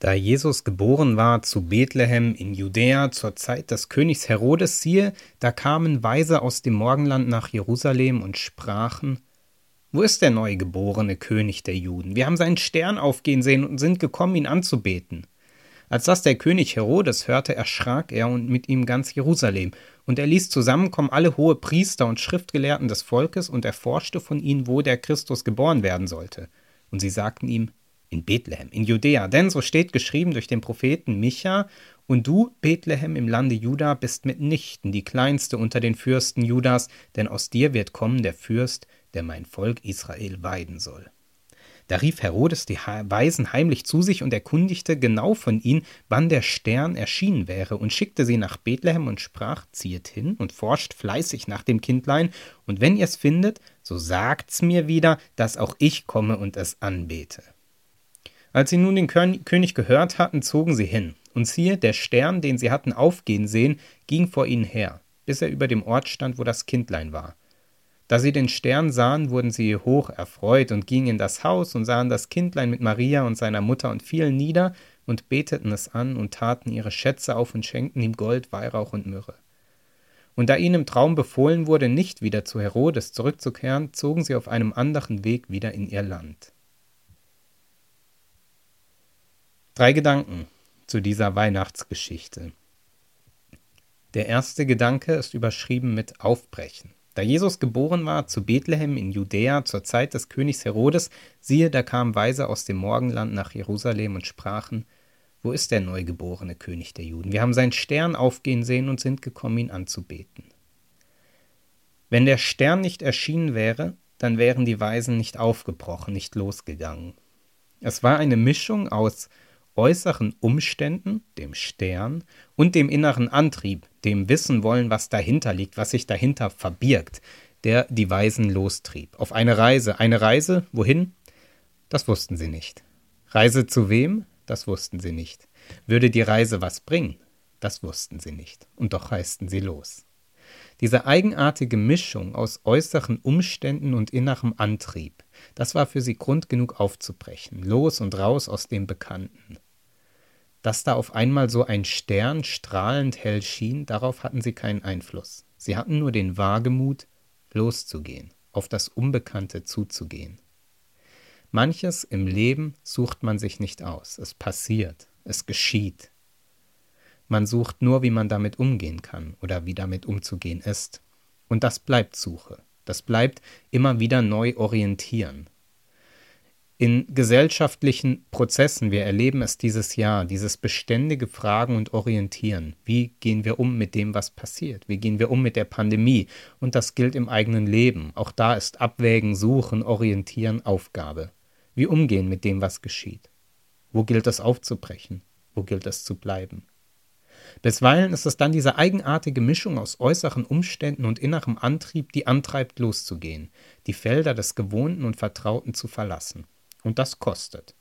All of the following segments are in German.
Da Jesus geboren war zu Bethlehem in Judäa zur Zeit des Königs Herodes, siehe, da kamen Weise aus dem Morgenland nach Jerusalem und sprachen, Wo ist der neugeborene König der Juden? Wir haben seinen Stern aufgehen sehen und sind gekommen, ihn anzubeten. Als das der König Herodes hörte, erschrak er und mit ihm ganz Jerusalem. Und er ließ zusammenkommen alle hohe Priester und Schriftgelehrten des Volkes und erforschte von ihnen, wo der Christus geboren werden sollte. Und sie sagten ihm, in Bethlehem, in Judäa. Denn so steht geschrieben durch den Propheten Micha, und du, Bethlehem im Lande Juda, bist mitnichten die kleinste unter den Fürsten Judas, denn aus dir wird kommen der Fürst, der mein Volk Israel weiden soll. Da rief Herodes die Weisen heimlich zu sich und erkundigte genau von ihnen, wann der Stern erschienen wäre, und schickte sie nach Bethlehem und sprach: Ziehet hin und forscht fleißig nach dem Kindlein, und wenn ihr's findet, so sagt's mir wieder, dass auch ich komme und es anbete. Als sie nun den König gehört hatten, zogen sie hin. Und siehe, der Stern, den sie hatten aufgehen sehen, ging vor ihnen her, bis er über dem Ort stand, wo das Kindlein war. Da sie den Stern sahen, wurden sie hoch erfreut und gingen in das Haus und sahen das Kindlein mit Maria und seiner Mutter und fielen nieder und beteten es an und taten ihre Schätze auf und schenkten ihm Gold, Weihrauch und Myrrhe. Und da ihnen im Traum befohlen wurde, nicht wieder zu Herodes zurückzukehren, zogen sie auf einem anderen Weg wieder in ihr Land. Drei Gedanken zu dieser Weihnachtsgeschichte. Der erste Gedanke ist überschrieben mit Aufbrechen. Da Jesus geboren war zu Bethlehem in Judäa zur Zeit des Königs Herodes, siehe, da kamen Weise aus dem Morgenland nach Jerusalem und sprachen, wo ist der neugeborene König der Juden? Wir haben seinen Stern aufgehen sehen und sind gekommen, ihn anzubeten. Wenn der Stern nicht erschienen wäre, dann wären die Weisen nicht aufgebrochen, nicht losgegangen. Es war eine Mischung aus äußeren Umständen, dem Stern, und dem inneren Antrieb, dem Wissen wollen, was dahinter liegt, was sich dahinter verbirgt, der die Weisen lostrieb. Auf eine Reise. Eine Reise, wohin? Das wussten sie nicht. Reise zu wem? Das wussten sie nicht. Würde die Reise was bringen? Das wussten sie nicht. Und doch reisten sie los. Diese eigenartige Mischung aus äußeren Umständen und innerem Antrieb, das war für sie Grund genug aufzubrechen, los und raus aus dem Bekannten. Dass da auf einmal so ein Stern strahlend hell schien, darauf hatten sie keinen Einfluss. Sie hatten nur den Wagemut, loszugehen, auf das Unbekannte zuzugehen. Manches im Leben sucht man sich nicht aus, es passiert, es geschieht. Man sucht nur, wie man damit umgehen kann oder wie damit umzugehen ist. Und das bleibt Suche. Das bleibt immer wieder neu orientieren. In gesellschaftlichen Prozessen, wir erleben es dieses Jahr, dieses beständige Fragen und Orientieren. Wie gehen wir um mit dem, was passiert? Wie gehen wir um mit der Pandemie? Und das gilt im eigenen Leben. Auch da ist Abwägen, Suchen, Orientieren Aufgabe. Wie umgehen mit dem, was geschieht? Wo gilt es aufzubrechen? Wo gilt es zu bleiben? Bisweilen ist es dann diese eigenartige Mischung aus äußeren Umständen und innerem Antrieb, die antreibt, loszugehen, die Felder des Gewohnten und Vertrauten zu verlassen. Und das kostet.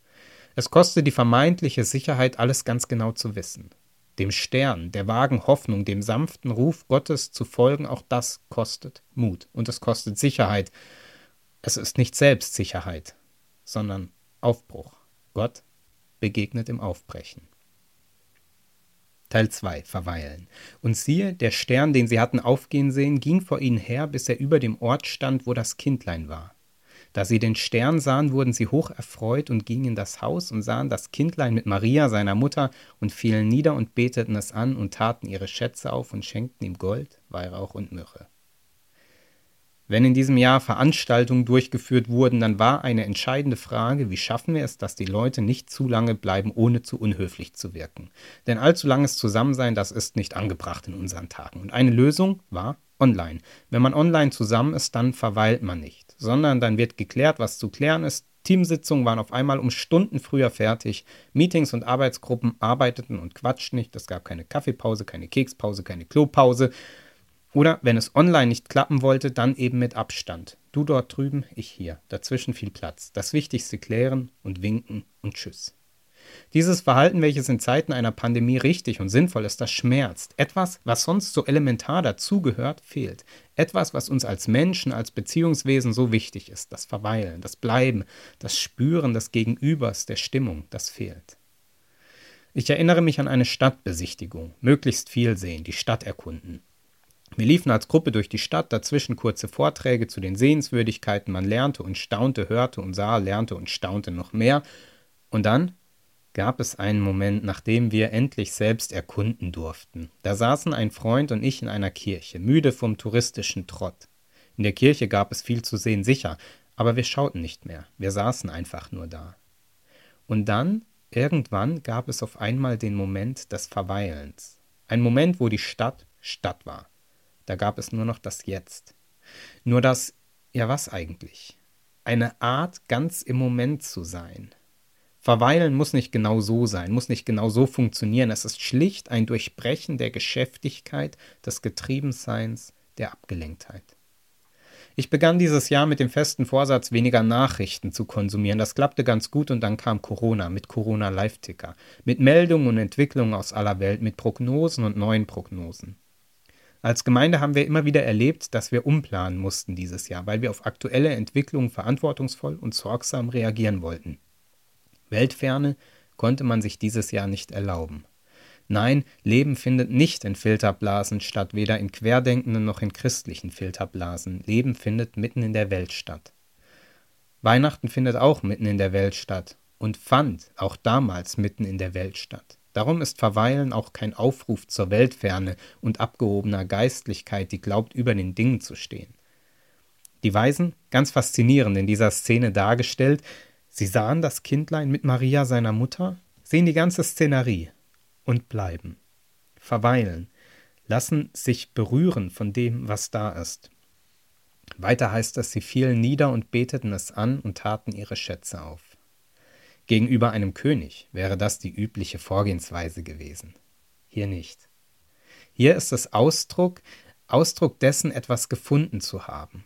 Es kostet die vermeintliche Sicherheit, alles ganz genau zu wissen. Dem Stern, der vagen Hoffnung, dem sanften Ruf Gottes zu folgen, auch das kostet Mut und es kostet Sicherheit. Es ist nicht Selbstsicherheit, sondern Aufbruch. Gott begegnet im Aufbrechen. Teil 2 Verweilen. Und siehe, der Stern, den sie hatten aufgehen sehen, ging vor ihnen her, bis er über dem Ort stand, wo das Kindlein war. Da sie den Stern sahen, wurden sie hoch erfreut und gingen in das Haus und sahen das Kindlein mit Maria, seiner Mutter, und fielen nieder und beteten es an und taten ihre Schätze auf und schenkten ihm Gold, Weihrauch und Myrrhe. Wenn in diesem Jahr Veranstaltungen durchgeführt wurden, dann war eine entscheidende Frage, wie schaffen wir es, dass die Leute nicht zu lange bleiben, ohne zu unhöflich zu wirken. Denn allzu langes Zusammensein, das ist nicht angebracht in unseren Tagen. Und eine Lösung war online. Wenn man online zusammen ist, dann verweilt man nicht, sondern dann wird geklärt, was zu klären ist. Teamsitzungen waren auf einmal um Stunden früher fertig. Meetings und Arbeitsgruppen arbeiteten und quatschten nicht. Es gab keine Kaffeepause, keine Kekspause, keine Klopause. Oder wenn es online nicht klappen wollte, dann eben mit Abstand. Du dort drüben, ich hier. Dazwischen viel Platz. Das Wichtigste klären und winken und tschüss. Dieses Verhalten, welches in Zeiten einer Pandemie richtig und sinnvoll ist, das schmerzt. Etwas, was sonst so elementar dazugehört, fehlt. Etwas, was uns als Menschen, als Beziehungswesen so wichtig ist. Das Verweilen, das Bleiben, das Spüren des Gegenübers, der Stimmung, das fehlt. Ich erinnere mich an eine Stadtbesichtigung, möglichst viel sehen, die Stadt erkunden. Wir liefen als Gruppe durch die Stadt, dazwischen kurze Vorträge zu den Sehenswürdigkeiten, man lernte und staunte, hörte und sah, lernte und staunte noch mehr. Und dann gab es einen Moment, nachdem wir endlich selbst erkunden durften. Da saßen ein Freund und ich in einer Kirche, müde vom touristischen Trott. In der Kirche gab es viel zu sehen, sicher, aber wir schauten nicht mehr, wir saßen einfach nur da. Und dann, irgendwann, gab es auf einmal den Moment des Verweilens. Ein Moment, wo die Stadt Stadt war. Da gab es nur noch das Jetzt. Nur das, ja was eigentlich? Eine Art, ganz im Moment zu sein. Verweilen muss nicht genau so sein, muss nicht genau so funktionieren. Es ist schlicht ein Durchbrechen der Geschäftigkeit, des Getriebenseins, der Abgelenktheit. Ich begann dieses Jahr mit dem festen Vorsatz, weniger Nachrichten zu konsumieren. Das klappte ganz gut und dann kam Corona mit Corona Live-Ticker, mit Meldungen und Entwicklungen aus aller Welt, mit Prognosen und neuen Prognosen. Als Gemeinde haben wir immer wieder erlebt, dass wir umplanen mussten dieses Jahr, weil wir auf aktuelle Entwicklungen verantwortungsvoll und sorgsam reagieren wollten. Weltferne konnte man sich dieses Jahr nicht erlauben. Nein, Leben findet nicht in Filterblasen statt, weder in querdenkenden noch in christlichen Filterblasen. Leben findet mitten in der Welt statt. Weihnachten findet auch mitten in der Welt statt und fand auch damals mitten in der Welt statt. Darum ist Verweilen auch kein Aufruf zur Weltferne und abgehobener Geistlichkeit, die glaubt, über den Dingen zu stehen. Die Weisen, ganz faszinierend in dieser Szene dargestellt, sie sahen das Kindlein mit Maria seiner Mutter, sehen die ganze Szenerie und bleiben, verweilen, lassen sich berühren von dem, was da ist. Weiter heißt es, sie fielen nieder und beteten es an und taten ihre Schätze auf. Gegenüber einem König wäre das die übliche Vorgehensweise gewesen. Hier nicht. Hier ist es Ausdruck, Ausdruck dessen, etwas gefunden zu haben,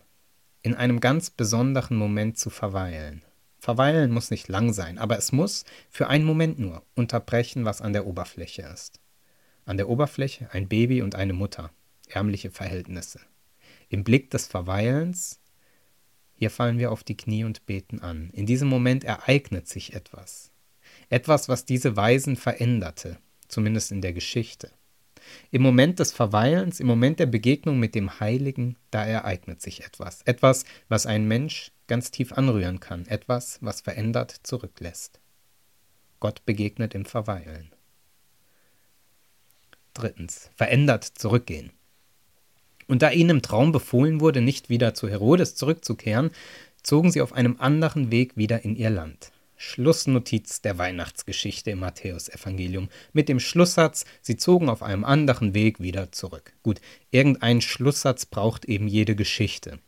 in einem ganz besonderen Moment zu verweilen. Verweilen muss nicht lang sein, aber es muss für einen Moment nur unterbrechen, was an der Oberfläche ist. An der Oberfläche ein Baby und eine Mutter, ärmliche Verhältnisse. Im Blick des Verweilens hier fallen wir auf die Knie und beten an. In diesem Moment ereignet sich etwas. Etwas, was diese Weisen veränderte, zumindest in der Geschichte. Im Moment des Verweilens, im Moment der Begegnung mit dem Heiligen, da ereignet sich etwas. Etwas, was ein Mensch ganz tief anrühren kann. Etwas, was verändert zurücklässt. Gott begegnet im Verweilen. Drittens, verändert zurückgehen. Und da ihnen im Traum befohlen wurde, nicht wieder zu Herodes zurückzukehren, zogen sie auf einem anderen Weg wieder in ihr Land. Schlussnotiz der Weihnachtsgeschichte im Matthäusevangelium mit dem Schlusssatz, sie zogen auf einem anderen Weg wieder zurück. Gut, irgendein Schlusssatz braucht eben jede Geschichte.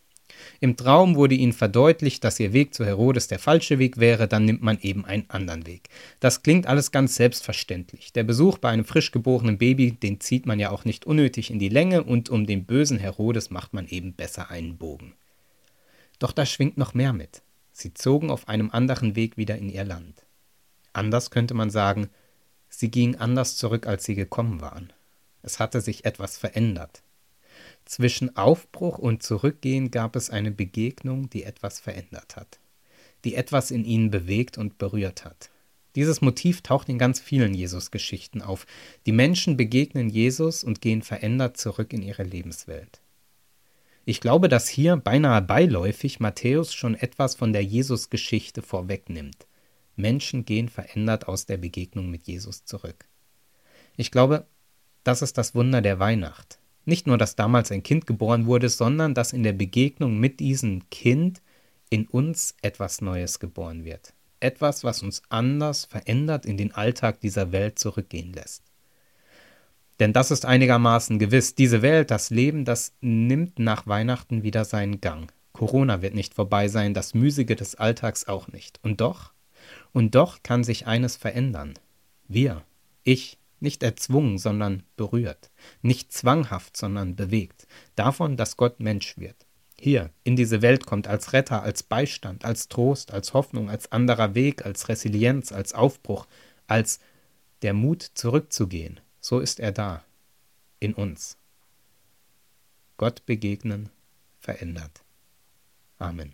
Im Traum wurde ihnen verdeutlicht, dass ihr Weg zu Herodes der falsche Weg wäre, dann nimmt man eben einen anderen Weg. Das klingt alles ganz selbstverständlich. Der Besuch bei einem frisch geborenen Baby, den zieht man ja auch nicht unnötig in die Länge und um den bösen Herodes macht man eben besser einen Bogen. Doch da schwingt noch mehr mit. Sie zogen auf einem anderen Weg wieder in ihr Land. Anders könnte man sagen, sie gingen anders zurück, als sie gekommen waren. Es hatte sich etwas verändert. Zwischen Aufbruch und Zurückgehen gab es eine Begegnung, die etwas verändert hat, die etwas in ihnen bewegt und berührt hat. Dieses Motiv taucht in ganz vielen Jesus-Geschichten auf. Die Menschen begegnen Jesus und gehen verändert zurück in ihre Lebenswelt. Ich glaube, dass hier beinahe beiläufig Matthäus schon etwas von der Jesus-Geschichte vorwegnimmt. Menschen gehen verändert aus der Begegnung mit Jesus zurück. Ich glaube, das ist das Wunder der Weihnacht. Nicht nur, dass damals ein Kind geboren wurde, sondern dass in der Begegnung mit diesem Kind in uns etwas Neues geboren wird. Etwas, was uns anders verändert in den Alltag dieser Welt zurückgehen lässt. Denn das ist einigermaßen gewiss. Diese Welt, das Leben, das nimmt nach Weihnachten wieder seinen Gang. Corona wird nicht vorbei sein, das Müßige des Alltags auch nicht. Und doch, und doch kann sich eines verändern. Wir, ich, nicht erzwungen, sondern berührt. Nicht zwanghaft, sondern bewegt. Davon, dass Gott Mensch wird. Hier, in diese Welt kommt als Retter, als Beistand, als Trost, als Hoffnung, als anderer Weg, als Resilienz, als Aufbruch, als der Mut zurückzugehen. So ist er da. In uns. Gott begegnen verändert. Amen.